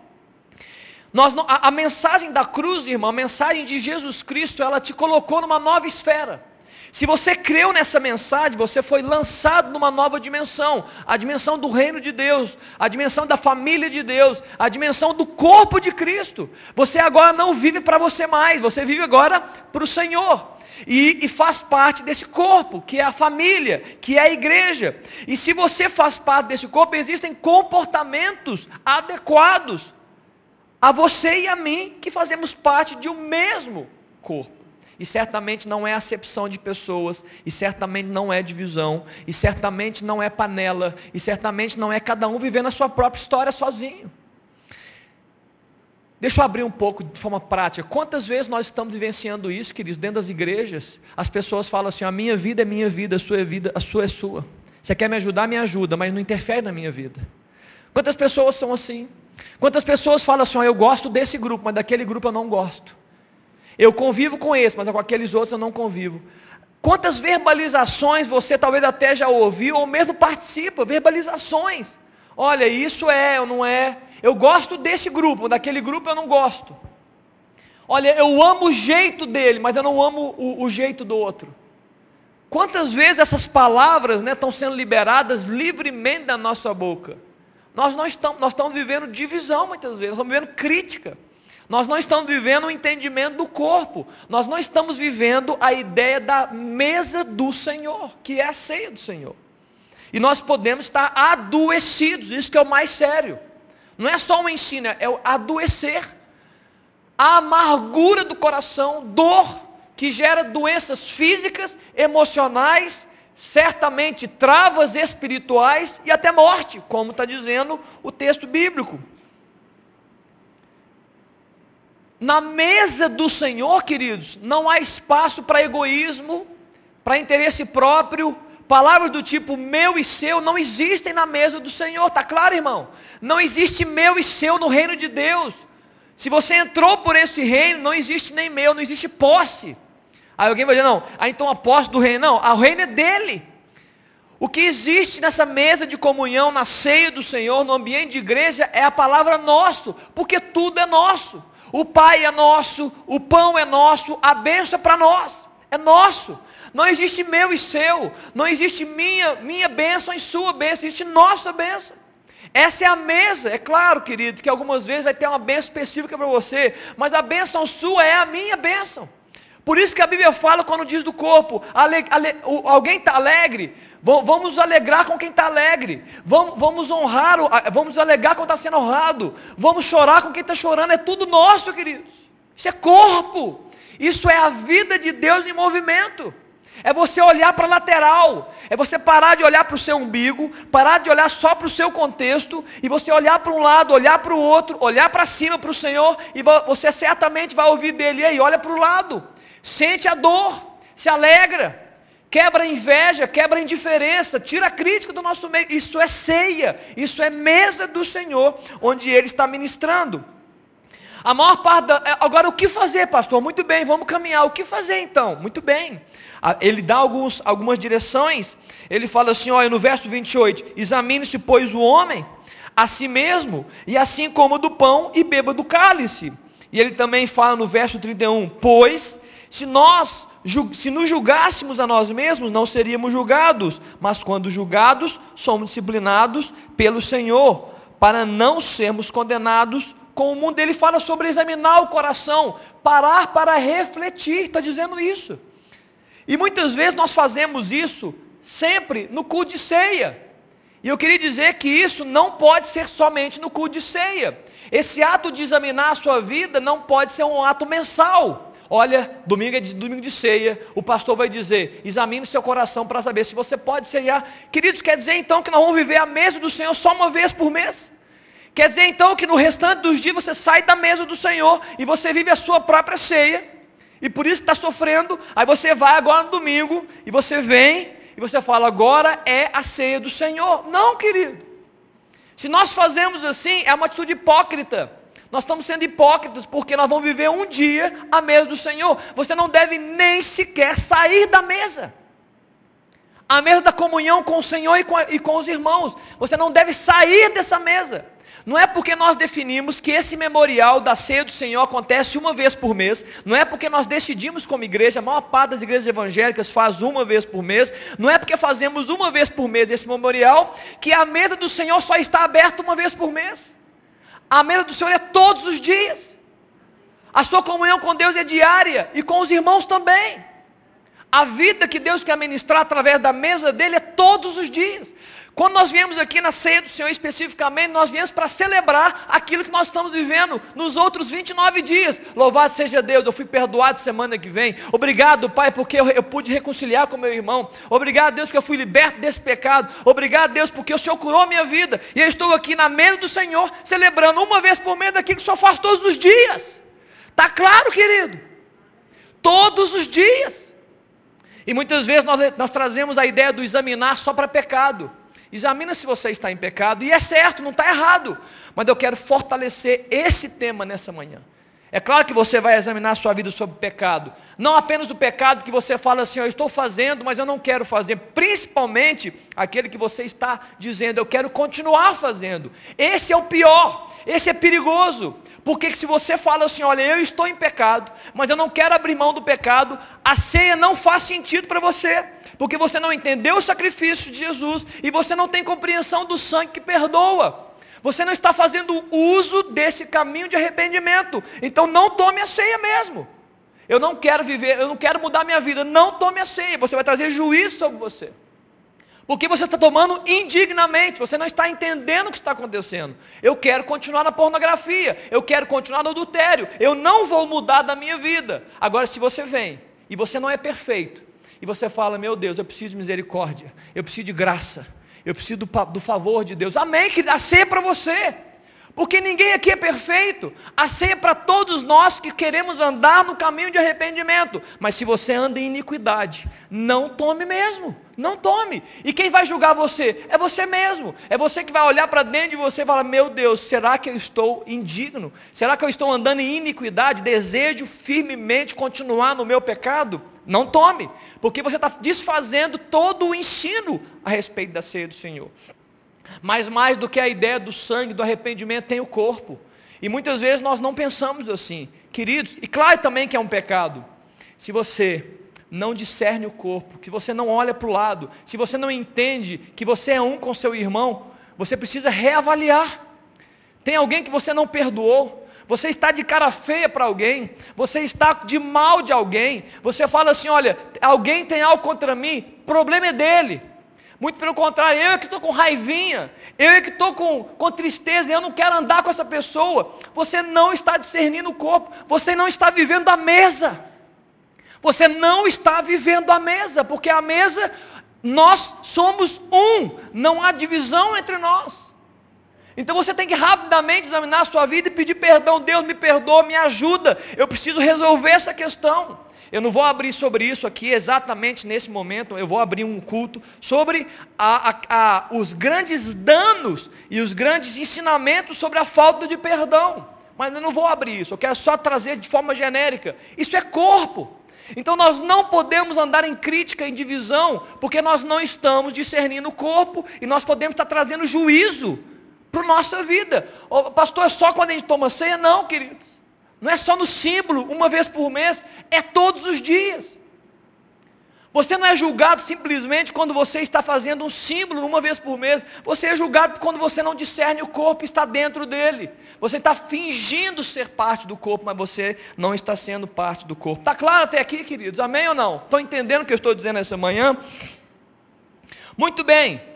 Nós não, a, a mensagem da cruz, irmão, a mensagem de Jesus Cristo, ela te colocou numa nova esfera. Se você creu nessa mensagem, você foi lançado numa nova dimensão, a dimensão do reino de Deus, a dimensão da família de Deus, a dimensão do corpo de Cristo. Você agora não vive para você mais, você vive agora para o Senhor. E, e, faz parte desse corpo, que é a família, que é a igreja. E se você faz parte desse corpo, existem comportamentos adequados a você e a mim, que fazemos parte de um mesmo corpo. E certamente não é acepção de pessoas, e certamente não é divisão, e certamente não é panela, e certamente não é cada um vivendo a sua própria história sozinho. Deixa eu abrir um pouco de forma prática. Quantas vezes nós estamos vivenciando isso, queridos, dentro das igrejas? As pessoas falam assim: a minha vida é minha vida, a sua é vida, a sua é sua. Você quer me ajudar, me ajuda, mas não interfere na minha vida. Quantas pessoas são assim? Quantas pessoas falam assim: eu gosto desse grupo, mas daquele grupo eu não gosto. Eu convivo com esse, mas com aqueles outros eu não convivo. Quantas verbalizações você talvez até já ouviu, ou mesmo participa, verbalizações. Olha, isso é ou não é. Eu gosto desse grupo, daquele grupo eu não gosto. Olha, eu amo o jeito dele, mas eu não amo o, o jeito do outro. Quantas vezes essas palavras né, estão sendo liberadas livremente da nossa boca? Nós não estamos, nós estamos vivendo divisão muitas vezes, nós estamos vivendo crítica. Nós não estamos vivendo o entendimento do corpo. Nós não estamos vivendo a ideia da mesa do Senhor, que é a ceia do Senhor. E nós podemos estar adoecidos, isso que é o mais sério. Não é só um ensino, é o adoecer. A amargura do coração, dor, que gera doenças físicas, emocionais, certamente travas espirituais e até morte, como está dizendo o texto bíblico. Na mesa do Senhor, queridos, não há espaço para egoísmo, para interesse próprio. Palavras do tipo meu e seu não existem na mesa do Senhor, está claro, irmão? Não existe meu e seu no reino de Deus. Se você entrou por esse reino, não existe nem meu, não existe posse. Aí alguém vai dizer, não, ah, então a posse do reino, não, o reino é dele. O que existe nessa mesa de comunhão, na ceia do Senhor, no ambiente de igreja, é a palavra nosso, porque tudo é nosso. O Pai é nosso, o pão é nosso, a bênção é para nós, é nosso. Não existe meu e seu, não existe minha, minha bênção e sua bênção, existe nossa bênção. Essa é a mesa, é claro, querido, que algumas vezes vai ter uma bênção específica para você, mas a bênção sua é a minha bênção. Por isso que a Bíblia fala quando diz do corpo, ale, ale, alguém está alegre, vamos alegrar com quem está alegre, vamos, vamos honrar, vamos alegar com quem está sendo honrado, vamos chorar com quem está chorando, é tudo nosso, queridos. Isso é corpo, isso é a vida de Deus em movimento. É você olhar para a lateral, é você parar de olhar para o seu umbigo, parar de olhar só para o seu contexto, e você olhar para um lado, olhar para o outro, olhar para cima para o Senhor, e você certamente vai ouvir dele, ei, olha para o lado, sente a dor, se alegra, quebra a inveja, quebra a indiferença, tira a crítica do nosso meio. Isso é ceia, isso é mesa do Senhor, onde Ele está ministrando. A maior parte da... É, agora o que fazer, pastor? Muito bem, vamos caminhar. O que fazer então? Muito bem. Ele dá alguns, algumas direções. Ele fala assim, olha, no verso 28, examine-se, pois, o homem a si mesmo, e assim como do pão e beba do cálice. E ele também fala no verso 31, pois se nós se nos julgássemos a nós mesmos, não seríamos julgados, mas quando julgados, somos disciplinados pelo Senhor, para não sermos condenados com o mundo. Ele fala sobre examinar o coração, parar para refletir, está dizendo isso. E muitas vezes nós fazemos isso sempre no culto de ceia. E eu queria dizer que isso não pode ser somente no culto de ceia. Esse ato de examinar a sua vida não pode ser um ato mensal. Olha, domingo é de, domingo de ceia, o pastor vai dizer, examine seu coração para saber se você pode ceiar. Queridos, quer dizer então que nós vamos viver a mesa do Senhor só uma vez por mês? Quer dizer então que no restante dos dias você sai da mesa do Senhor e você vive a sua própria ceia, e por isso está sofrendo, aí você vai agora no domingo, e você vem, e você fala, agora é a ceia do Senhor. Não, querido. Se nós fazemos assim, é uma atitude hipócrita. Nós estamos sendo hipócritas porque nós vamos viver um dia à mesa do Senhor. Você não deve nem sequer sair da mesa. A mesa da comunhão com o Senhor e com, e com os irmãos. Você não deve sair dessa mesa. Não é porque nós definimos que esse memorial da ceia do Senhor acontece uma vez por mês, não é porque nós decidimos como igreja, a maior parte das igrejas evangélicas faz uma vez por mês, não é porque fazemos uma vez por mês esse memorial, que a mesa do Senhor só está aberta uma vez por mês. A mesa do Senhor é todos os dias. A sua comunhão com Deus é diária e com os irmãos também. A vida que Deus quer ministrar através da mesa dele é todos os dias. Quando nós viemos aqui na ceia do Senhor especificamente, nós viemos para celebrar aquilo que nós estamos vivendo nos outros 29 dias. Louvado seja Deus, eu fui perdoado semana que vem. Obrigado, Pai, porque eu, eu pude reconciliar com meu irmão. Obrigado, Deus, porque eu fui liberto desse pecado. Obrigado, Deus, porque o Senhor curou minha vida. E eu estou aqui na mesa do Senhor, celebrando uma vez por mês daquilo que o Senhor faz todos os dias. Está claro, querido? Todos os dias. E muitas vezes nós, nós trazemos a ideia do examinar só para pecado. Examina se você está em pecado, e é certo, não está errado. Mas eu quero fortalecer esse tema nessa manhã. É claro que você vai examinar a sua vida sobre o pecado. Não apenas o pecado que você fala assim, eu estou fazendo, mas eu não quero fazer. Principalmente aquele que você está dizendo, eu quero continuar fazendo. Esse é o pior, esse é perigoso. Porque se você fala assim, olha, eu estou em pecado, mas eu não quero abrir mão do pecado, a ceia não faz sentido para você porque você não entendeu o sacrifício de Jesus e você não tem compreensão do sangue que perdoa. Você não está fazendo uso desse caminho de arrependimento. Então não tome a ceia mesmo. Eu não quero viver, eu não quero mudar minha vida. Não tome a ceia. Você vai trazer juízo sobre você. Porque você está tomando indignamente, você não está entendendo o que está acontecendo. Eu quero continuar na pornografia, eu quero continuar no adultério, eu não vou mudar da minha vida. Agora, se você vem e você não é perfeito, e você fala, meu Deus, eu preciso de misericórdia, eu preciso de graça, eu preciso do, do favor de Deus. Amém, que a ceia é para você. Porque ninguém aqui é perfeito. A ceia é para todos nós que queremos andar no caminho de arrependimento. Mas se você anda em iniquidade, não tome mesmo. Não tome. E quem vai julgar você? É você mesmo. É você que vai olhar para dentro de você e falar: Meu Deus, será que eu estou indigno? Será que eu estou andando em iniquidade? Desejo firmemente continuar no meu pecado? Não tome, porque você está desfazendo todo o ensino a respeito da ceia do Senhor. Mas mais do que a ideia do sangue, do arrependimento, tem o corpo. E muitas vezes nós não pensamos assim, queridos. E claro também que é um pecado. Se você não discerne o corpo, se você não olha para o lado, se você não entende que você é um com seu irmão, você precisa reavaliar. Tem alguém que você não perdoou, você está de cara feia para alguém, você está de mal de alguém, você fala assim: olha, alguém tem algo contra mim, problema é dele. Muito pelo contrário, eu é que estou com raivinha, eu é que estou com, com tristeza, eu não quero andar com essa pessoa. Você não está discernindo o corpo, você não está vivendo a mesa. Você não está vivendo a mesa, porque a mesa, nós somos um, não há divisão entre nós. Então você tem que rapidamente examinar a sua vida e pedir perdão. Deus me perdoa, me ajuda. Eu preciso resolver essa questão. Eu não vou abrir sobre isso aqui exatamente nesse momento. Eu vou abrir um culto sobre a, a, a, os grandes danos e os grandes ensinamentos sobre a falta de perdão. Mas eu não vou abrir isso. Eu quero só trazer de forma genérica. Isso é corpo. Então nós não podemos andar em crítica, em divisão, porque nós não estamos discernindo o corpo e nós podemos estar trazendo juízo para a nossa vida. Oh, pastor, é só quando a gente toma ceia? Não, queridos. Não é só no símbolo, uma vez por mês, é todos os dias. Você não é julgado simplesmente quando você está fazendo um símbolo uma vez por mês. Você é julgado quando você não discerne o corpo está dentro dele. Você está fingindo ser parte do corpo, mas você não está sendo parte do corpo. Está claro até aqui, queridos? Amém ou não? Estão entendendo o que eu estou dizendo essa manhã? Muito bem.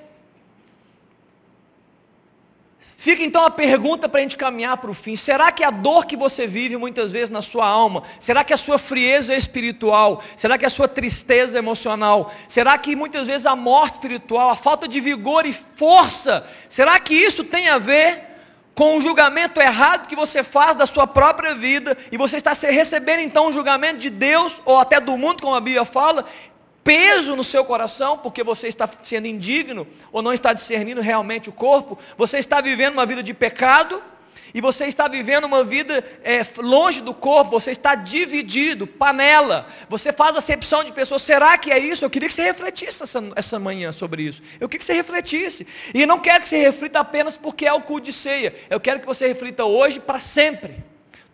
Fica então a pergunta para a gente caminhar para o fim: será que a dor que você vive muitas vezes na sua alma, será que a sua frieza espiritual, será que a sua tristeza emocional, será que muitas vezes a morte espiritual, a falta de vigor e força, será que isso tem a ver com o julgamento errado que você faz da sua própria vida e você está recebendo então o julgamento de Deus ou até do mundo, como a Bíblia fala? Peso no seu coração, porque você está sendo indigno, ou não está discernindo realmente o corpo, você está vivendo uma vida de pecado, e você está vivendo uma vida é, longe do corpo, você está dividido, panela, você faz acepção de pessoas, será que é isso? Eu queria que você refletisse essa, essa manhã sobre isso, eu queria que você refletisse, e não quero que você reflita apenas porque é o culto de ceia, eu quero que você reflita hoje para sempre,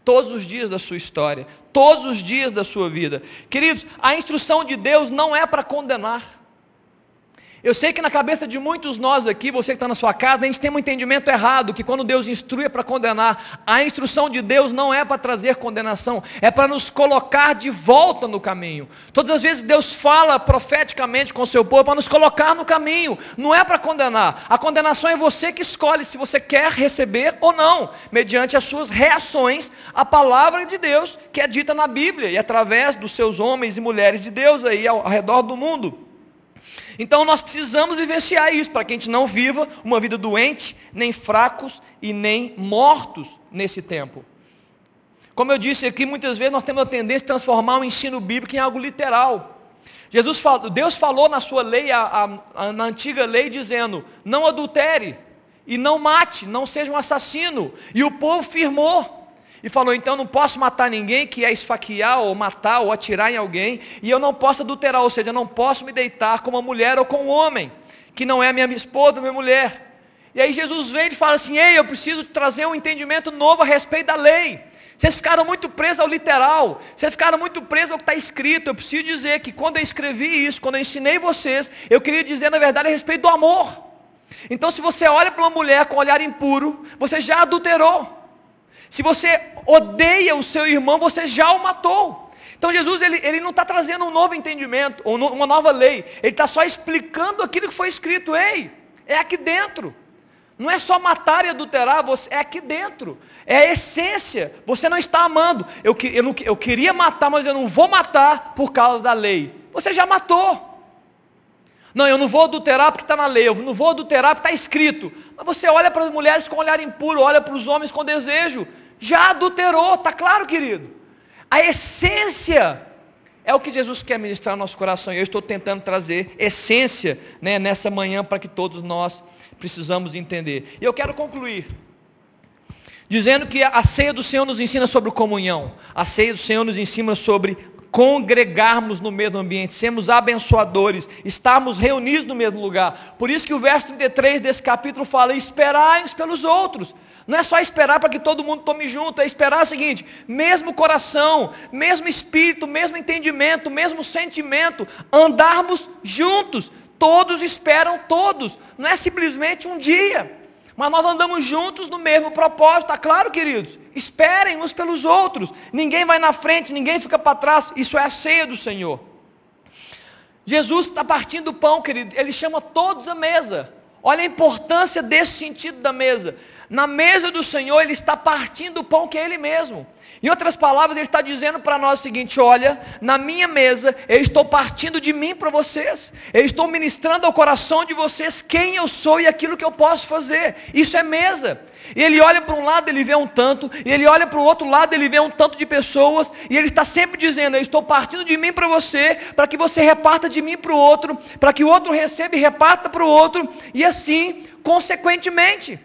todos os dias da sua história, todos os dias da sua vida. Queridos, a instrução de Deus não é para condenar. Eu sei que na cabeça de muitos nós aqui, você que está na sua casa, a gente tem um entendimento errado, que quando Deus instrui é para condenar. A instrução de Deus não é para trazer condenação, é para nos colocar de volta no caminho. Todas as vezes Deus fala profeticamente com o seu povo para nos colocar no caminho, não é para condenar. A condenação é você que escolhe se você quer receber ou não, mediante as suas reações à palavra de Deus, que é dita na Bíblia e através dos seus homens e mulheres de Deus aí ao, ao redor do mundo. Então nós precisamos vivenciar isso para que a gente não viva uma vida doente, nem fracos e nem mortos nesse tempo. Como eu disse aqui, muitas vezes nós temos a tendência de transformar o ensino bíblico em algo literal. Jesus falou, Deus falou na sua lei, a, a, na antiga lei, dizendo: não adultere e não mate, não seja um assassino. E o povo firmou. E falou, então não posso matar ninguém que é esfaquear ou matar ou atirar em alguém. E eu não posso adulterar, ou seja, não posso me deitar com uma mulher ou com um homem, que não é minha esposa, minha mulher. E aí Jesus vem e fala assim, ei, eu preciso trazer um entendimento novo a respeito da lei. Vocês ficaram muito presos ao literal, vocês ficaram muito presos ao que está escrito. Eu preciso dizer que quando eu escrevi isso, quando eu ensinei vocês, eu queria dizer na verdade a respeito do amor. Então se você olha para uma mulher com olhar impuro, você já adulterou. Se você odeia o seu irmão, você já o matou. Então Jesus ele, ele não está trazendo um novo entendimento, uma nova lei. Ele está só explicando aquilo que foi escrito. Ei, é aqui dentro. Não é só matar e adulterar, você, é aqui dentro. É a essência. Você não está amando. Eu, eu, não, eu queria matar, mas eu não vou matar por causa da lei. Você já matou. Não, eu não vou adulterar porque está na lei, eu não vou adulterar porque está escrito. Mas você olha para as mulheres com olhar impuro, olha para os homens com desejo. Já adulterou, está claro, querido? A essência é o que Jesus quer ministrar no nosso coração. E eu estou tentando trazer essência né, nessa manhã para que todos nós precisamos entender. E eu quero concluir. Dizendo que a ceia do Senhor nos ensina sobre comunhão. A ceia do Senhor nos ensina sobre congregarmos no mesmo ambiente, sermos abençoadores, estarmos reunidos no mesmo lugar. Por isso que o verso 33 desse capítulo fala: esperai uns pelos outros. Não é só esperar para que todo mundo tome junto, é esperar o seguinte: mesmo coração, mesmo espírito, mesmo entendimento, mesmo sentimento, andarmos juntos. Todos esperam todos, não é simplesmente um dia, mas nós andamos juntos no mesmo propósito, está claro, queridos? Esperem uns pelos outros, ninguém vai na frente, ninguém fica para trás, isso é a ceia do Senhor. Jesus está partindo o pão, querido, ele chama todos à mesa. Olha a importância desse sentido da mesa. Na mesa do Senhor, Ele está partindo o pão que é Ele mesmo. Em outras palavras, Ele está dizendo para nós o seguinte: olha, na minha mesa, eu estou partindo de mim para vocês. Eu estou ministrando ao coração de vocês quem eu sou e aquilo que eu posso fazer. Isso é mesa. E ele olha para um lado, ele vê um tanto, e ele olha para o outro lado, ele vê um tanto de pessoas, e ele está sempre dizendo: Eu estou partindo de mim para você, para que você reparta de mim para o outro, para que o outro receba e reparta para o outro, e assim, consequentemente.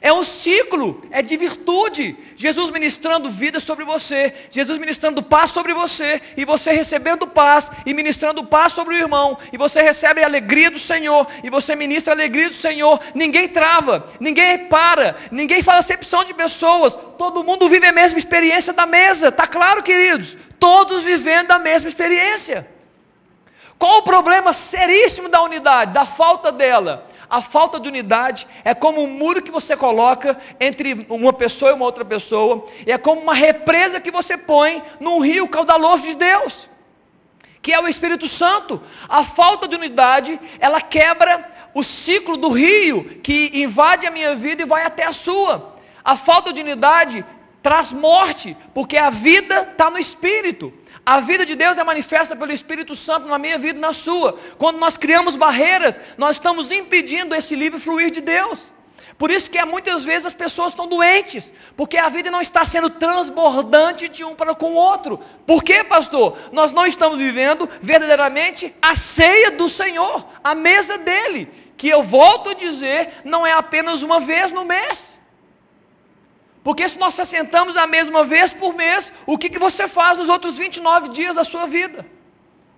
É um ciclo, é de virtude. Jesus ministrando vida sobre você, Jesus ministrando paz sobre você, e você recebendo paz, e ministrando paz sobre o irmão, e você recebe a alegria do Senhor, e você ministra a alegria do Senhor. Ninguém trava, ninguém para, ninguém faz acepção de pessoas, todo mundo vive a mesma experiência da mesa, está claro, queridos? Todos vivendo a mesma experiência. Qual o problema seríssimo da unidade, da falta dela? A falta de unidade é como um muro que você coloca entre uma pessoa e uma outra pessoa, e é como uma represa que você põe num rio caudaloso de Deus, que é o Espírito Santo. A falta de unidade, ela quebra o ciclo do rio que invade a minha vida e vai até a sua. A falta de unidade traz morte, porque a vida está no Espírito. A vida de Deus é manifesta pelo Espírito Santo na minha vida e na sua. Quando nós criamos barreiras, nós estamos impedindo esse livre fluir de Deus. Por isso que muitas vezes as pessoas estão doentes, porque a vida não está sendo transbordante de um para com o outro. Por quê, pastor? Nós não estamos vivendo verdadeiramente a ceia do Senhor, a mesa dele, que eu volto a dizer, não é apenas uma vez no mês. Porque se nós assentamos a mesma vez por mês, o que, que você faz nos outros 29 dias da sua vida?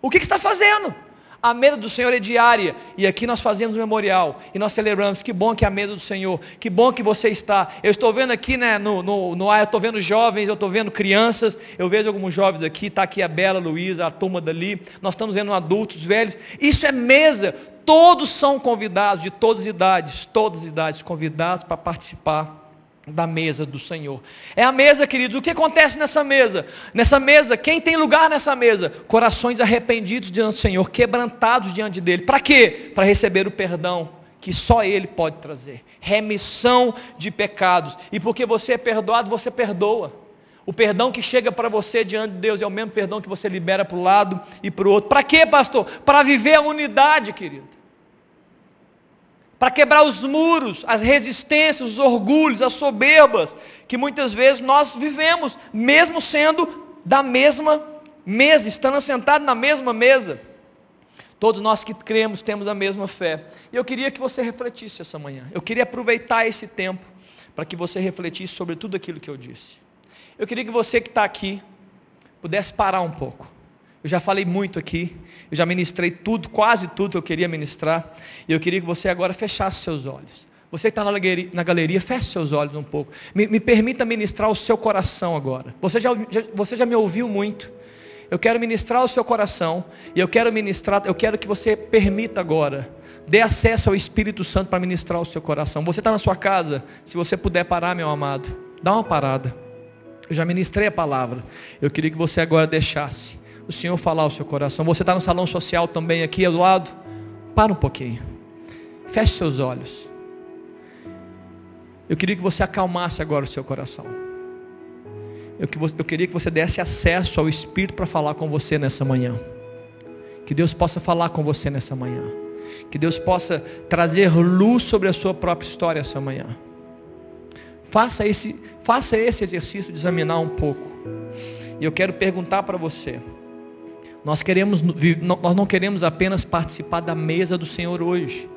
O que, que está fazendo? A mesa do Senhor é diária. E aqui nós fazemos um memorial. E nós celebramos. Que bom que é a mesa do Senhor. Que bom que você está. Eu estou vendo aqui né, no, no, no ar, eu estou vendo jovens, eu estou vendo crianças. Eu vejo alguns jovens aqui. Está aqui a Bela, Luísa, a turma dali. Nós estamos vendo adultos, velhos. Isso é mesa. Todos são convidados, de todas as idades. Todas as idades, convidados para participar da mesa do Senhor. É a mesa, queridos. O que acontece nessa mesa? Nessa mesa, quem tem lugar nessa mesa? Corações arrependidos diante do Senhor, quebrantados diante dele. Para quê? Para receber o perdão que só ele pode trazer. Remissão de pecados. E porque você é perdoado, você perdoa. O perdão que chega para você diante de Deus é o mesmo perdão que você libera para o lado e para o outro. Para quê, pastor? Para viver a unidade, querido para quebrar os muros, as resistências, os orgulhos, as soberbas que muitas vezes nós vivemos, mesmo sendo da mesma mesa, estando sentados na mesma mesa. Todos nós que cremos temos a mesma fé. E eu queria que você refletisse essa manhã. Eu queria aproveitar esse tempo para que você refletisse sobre tudo aquilo que eu disse. Eu queria que você que está aqui pudesse parar um pouco. Eu já falei muito aqui, eu já ministrei tudo, quase tudo que eu queria ministrar, e eu queria que você agora fechasse seus olhos. Você que está na galeria, na galeria, feche seus olhos um pouco. Me, me, permita ministrar o seu coração agora. Você já, já, você já me ouviu muito. Eu quero ministrar o seu coração, e eu quero ministrar, eu quero que você permita agora, dê acesso ao Espírito Santo para ministrar o seu coração. Você está na sua casa, se você puder parar, meu amado, dá uma parada. Eu já ministrei a palavra. Eu queria que você agora deixasse o Senhor falar ao seu coração. Você está no salão social também aqui ao lado? Para um pouquinho. Feche seus olhos. Eu queria que você acalmasse agora o seu coração. Eu, eu queria que você desse acesso ao Espírito para falar com você nessa manhã. Que Deus possa falar com você nessa manhã. Que Deus possa trazer luz sobre a sua própria história essa manhã. Faça esse, faça esse exercício de examinar um pouco. E eu quero perguntar para você. Nós, queremos, nós não queremos apenas participar da mesa do Senhor hoje.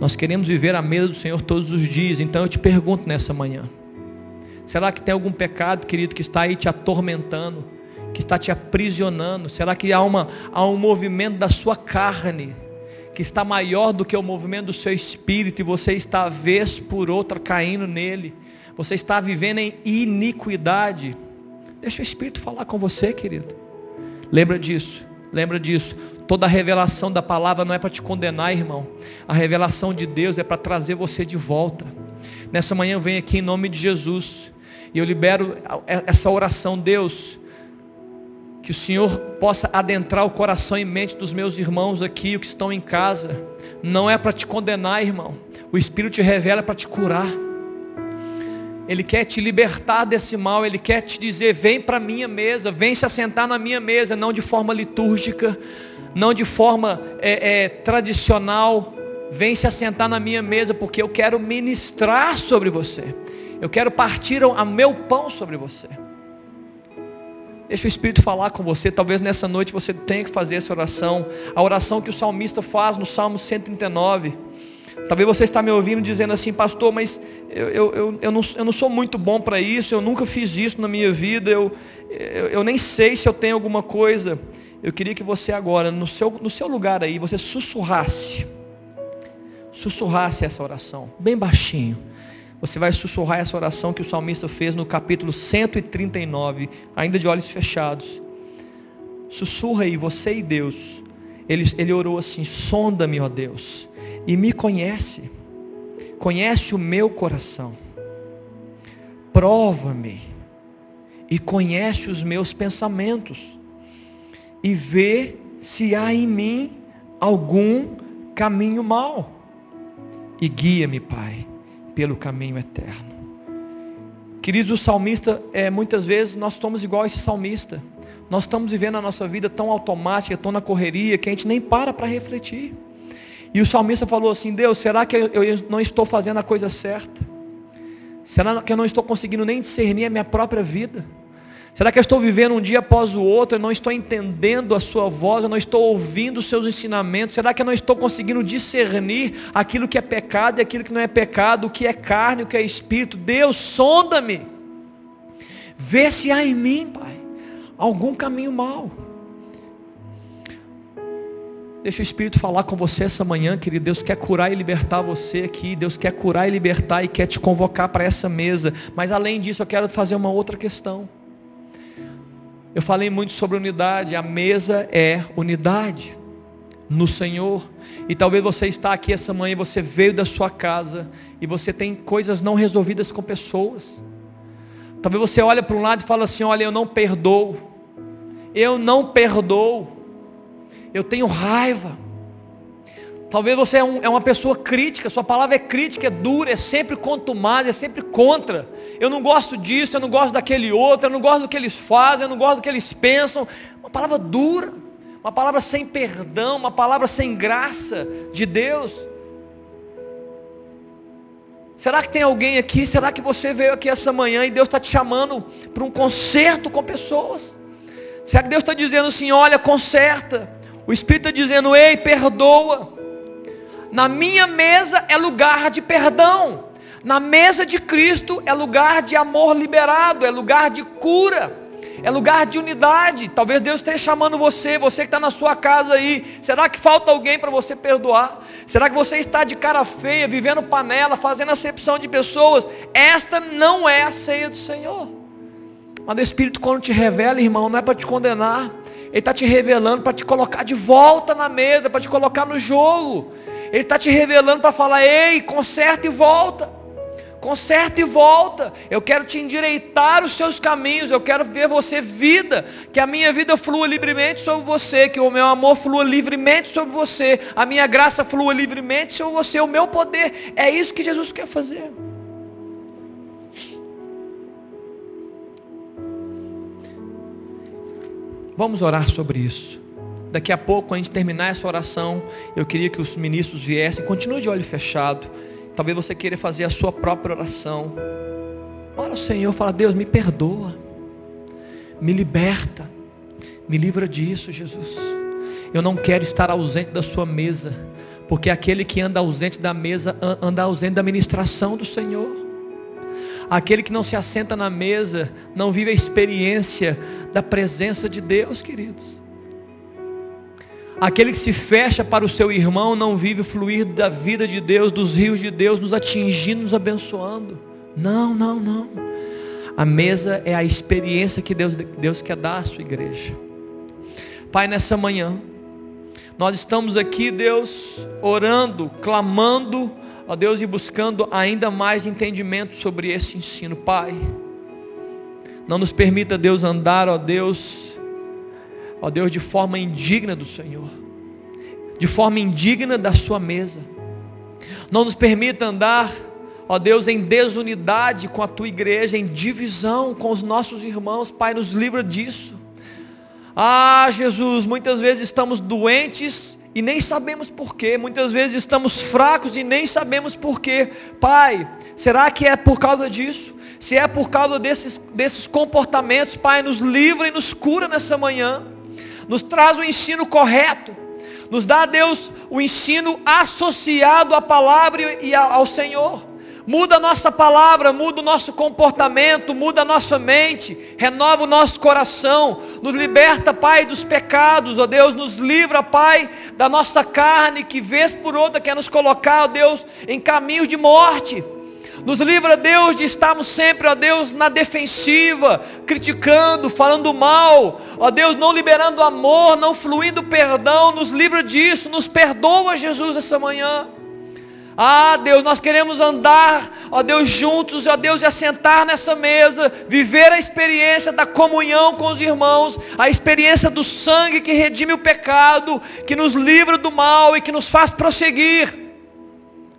Nós queremos viver a mesa do Senhor todos os dias. Então eu te pergunto nessa manhã. Será que tem algum pecado, querido, que está aí te atormentando? que está te aprisionando? Será que há, uma, há um movimento da sua carne que está maior do que o movimento do seu espírito e você está vez por outra caindo nele? Você está vivendo em iniquidade? Deixa o Espírito falar com você, querido. Lembra disso, lembra disso. Toda a revelação da palavra não é para te condenar, irmão. A revelação de Deus é para trazer você de volta. Nessa manhã eu venho aqui em nome de Jesus. E eu libero essa oração, Deus. Que o Senhor possa adentrar o coração e mente dos meus irmãos aqui, que estão em casa. Não é para te condenar, irmão. O Espírito te revela para te curar. Ele quer te libertar desse mal, Ele quer te dizer, vem para a minha mesa, vem se assentar na minha mesa, não de forma litúrgica, não de forma é, é, tradicional, vem se assentar na minha mesa, porque eu quero ministrar sobre você, eu quero partir o meu pão sobre você. Deixa o Espírito falar com você, talvez nessa noite você tenha que fazer essa oração, a oração que o salmista faz no Salmo 139. Talvez você está me ouvindo dizendo assim, pastor, mas eu, eu, eu, eu, não, eu não sou muito bom para isso, eu nunca fiz isso na minha vida, eu, eu, eu nem sei se eu tenho alguma coisa. Eu queria que você agora, no seu, no seu lugar aí, você sussurrasse. Sussurrasse essa oração, bem baixinho. Você vai sussurrar essa oração que o salmista fez no capítulo 139, ainda de olhos fechados. Sussurra aí, você e Deus. Ele, ele orou assim: sonda-me, ó Deus e me conhece, conhece o meu coração, prova-me e conhece os meus pensamentos, e vê se há em mim algum caminho mau, e guia-me, Pai, pelo caminho eterno. Queridos, o salmista, é, muitas vezes nós estamos igual a esse salmista. Nós estamos vivendo a nossa vida tão automática, tão na correria, que a gente nem para para refletir. E o salmista falou assim: Deus, será que eu não estou fazendo a coisa certa? Será que eu não estou conseguindo nem discernir a minha própria vida? Será que eu estou vivendo um dia após o outro, eu não estou entendendo a sua voz, eu não estou ouvindo os seus ensinamentos? Será que eu não estou conseguindo discernir aquilo que é pecado e aquilo que não é pecado, o que é carne, o que é espírito? Deus, sonda-me. Vê se há em mim, Pai, algum caminho mau. Deixa o Espírito falar com você essa manhã, querido. Deus quer curar e libertar você aqui. Deus quer curar e libertar e quer te convocar para essa mesa. Mas além disso, eu quero fazer uma outra questão. Eu falei muito sobre unidade. A mesa é unidade no Senhor. E talvez você está aqui essa manhã, você veio da sua casa e você tem coisas não resolvidas com pessoas. Talvez você olhe para um lado e fala assim: olha, eu não perdoo. Eu não perdoo eu tenho raiva. Talvez você é, um, é, uma pessoa crítica, sua palavra é crítica, é dura, é sempre contumaz, é sempre contra. Eu não gosto disso, eu não gosto daquele outro, eu não gosto do que eles fazem, eu não gosto do que eles pensam. Uma palavra dura, uma palavra sem perdão, uma palavra sem graça de Deus. Será que tem alguém aqui? Será que você veio aqui essa manhã e Deus está te chamando para um concerto com pessoas? Será que Deus está dizendo assim, olha, conserta? O Espírito está dizendo, ei, perdoa. Na minha mesa é lugar de perdão. Na mesa de Cristo é lugar de amor liberado, é lugar de cura, é lugar de unidade. Talvez Deus esteja chamando você, você que está na sua casa aí. Será que falta alguém para você perdoar? Será que você está de cara feia, vivendo panela, fazendo acepção de pessoas? Esta não é a ceia do Senhor. Mas o Espírito, quando te revela, irmão, não é para te condenar. Ele está te revelando para te colocar de volta na mesa, para te colocar no jogo. Ele está te revelando para falar, ei, conserta e volta. Conserta e volta. Eu quero te endireitar os seus caminhos. Eu quero ver você vida. Que a minha vida flua livremente sobre você. Que o meu amor flua livremente sobre você. A minha graça flua livremente sobre você. O meu poder. É isso que Jesus quer fazer. Vamos orar sobre isso. Daqui a pouco, a gente terminar essa oração, eu queria que os ministros viessem. Continue de olho fechado. Talvez você queira fazer a sua própria oração. Ora ao Senhor, fala, Deus, me perdoa. Me liberta. Me livra disso, Jesus. Eu não quero estar ausente da sua mesa. Porque aquele que anda ausente da mesa, anda ausente da ministração do Senhor. Aquele que não se assenta na mesa não vive a experiência da presença de Deus, queridos. Aquele que se fecha para o seu irmão não vive o fluir da vida de Deus, dos rios de Deus, nos atingindo, nos abençoando. Não, não, não. A mesa é a experiência que Deus, Deus quer dar à sua igreja. Pai, nessa manhã, nós estamos aqui, Deus, orando, clamando ó Deus, e buscando ainda mais entendimento sobre esse ensino, Pai. Não nos permita, Deus, andar, ó Deus, ó Deus, de forma indigna do Senhor, de forma indigna da Sua mesa. Não nos permita andar, ó Deus, em desunidade com a Tua igreja, em divisão com os nossos irmãos, Pai, nos livra disso. Ah, Jesus, muitas vezes estamos doentes e nem sabemos porquê. Muitas vezes estamos fracos e nem sabemos porquê. Pai, será que é por causa disso? Se é por causa desses, desses comportamentos, Pai, nos livra e nos cura nessa manhã. Nos traz o ensino correto. Nos dá, Deus, o ensino associado à palavra e ao Senhor. Muda a nossa palavra, muda o nosso comportamento, muda a nossa mente, renova o nosso coração, nos liberta, Pai, dos pecados, ó Deus, nos livra, Pai, da nossa carne que vez por outra quer nos colocar, ó Deus, em caminhos de morte. Nos livra, Deus, de estarmos sempre, ó Deus, na defensiva, criticando, falando mal, ó Deus, não liberando amor, não fluindo perdão, nos livra disso, nos perdoa, Jesus, essa manhã. Ah, Deus, nós queremos andar, ó Deus, juntos, ó Deus, e assentar nessa mesa, viver a experiência da comunhão com os irmãos, a experiência do sangue que redime o pecado, que nos livra do mal e que nos faz prosseguir.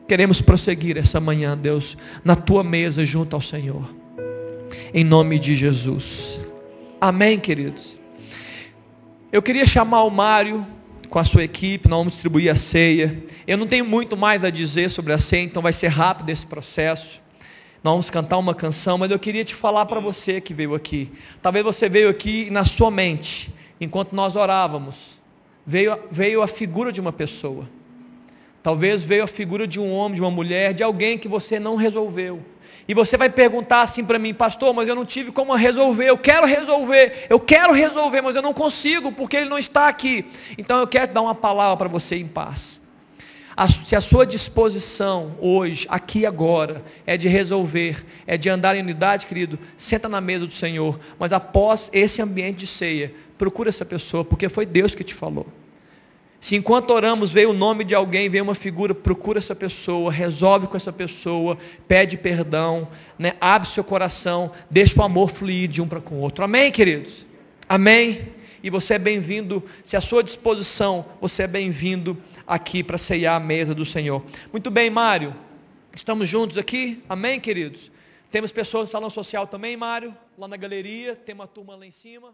Queremos prosseguir essa manhã, Deus, na tua mesa junto ao Senhor. Em nome de Jesus. Amém, queridos. Eu queria chamar o Mário com a sua equipe, nós vamos distribuir a ceia. Eu não tenho muito mais a dizer sobre a ceia, então vai ser rápido esse processo. Nós vamos cantar uma canção, mas eu queria te falar para você que veio aqui. Talvez você veio aqui na sua mente, enquanto nós orávamos, veio, veio a figura de uma pessoa. Talvez veio a figura de um homem, de uma mulher, de alguém que você não resolveu. E você vai perguntar assim para mim, pastor, mas eu não tive como resolver, eu quero resolver, eu quero resolver, mas eu não consigo porque ele não está aqui. Então eu quero dar uma palavra para você em paz. se a sua disposição hoje, aqui agora, é de resolver, é de andar em unidade, querido, senta na mesa do Senhor. Mas após esse ambiente de ceia, procura essa pessoa, porque foi Deus que te falou. Se enquanto oramos veio o nome de alguém, veio uma figura, procura essa pessoa, resolve com essa pessoa, pede perdão, né? abre seu coração, deixa o amor fluir de um para com o outro. Amém, queridos? Amém? E você é bem-vindo, se a sua disposição, você é bem-vindo aqui para ceiar a mesa do Senhor. Muito bem, Mário. Estamos juntos aqui? Amém, queridos? Temos pessoas no salão social também, Mário, lá na galeria, tem uma turma lá em cima.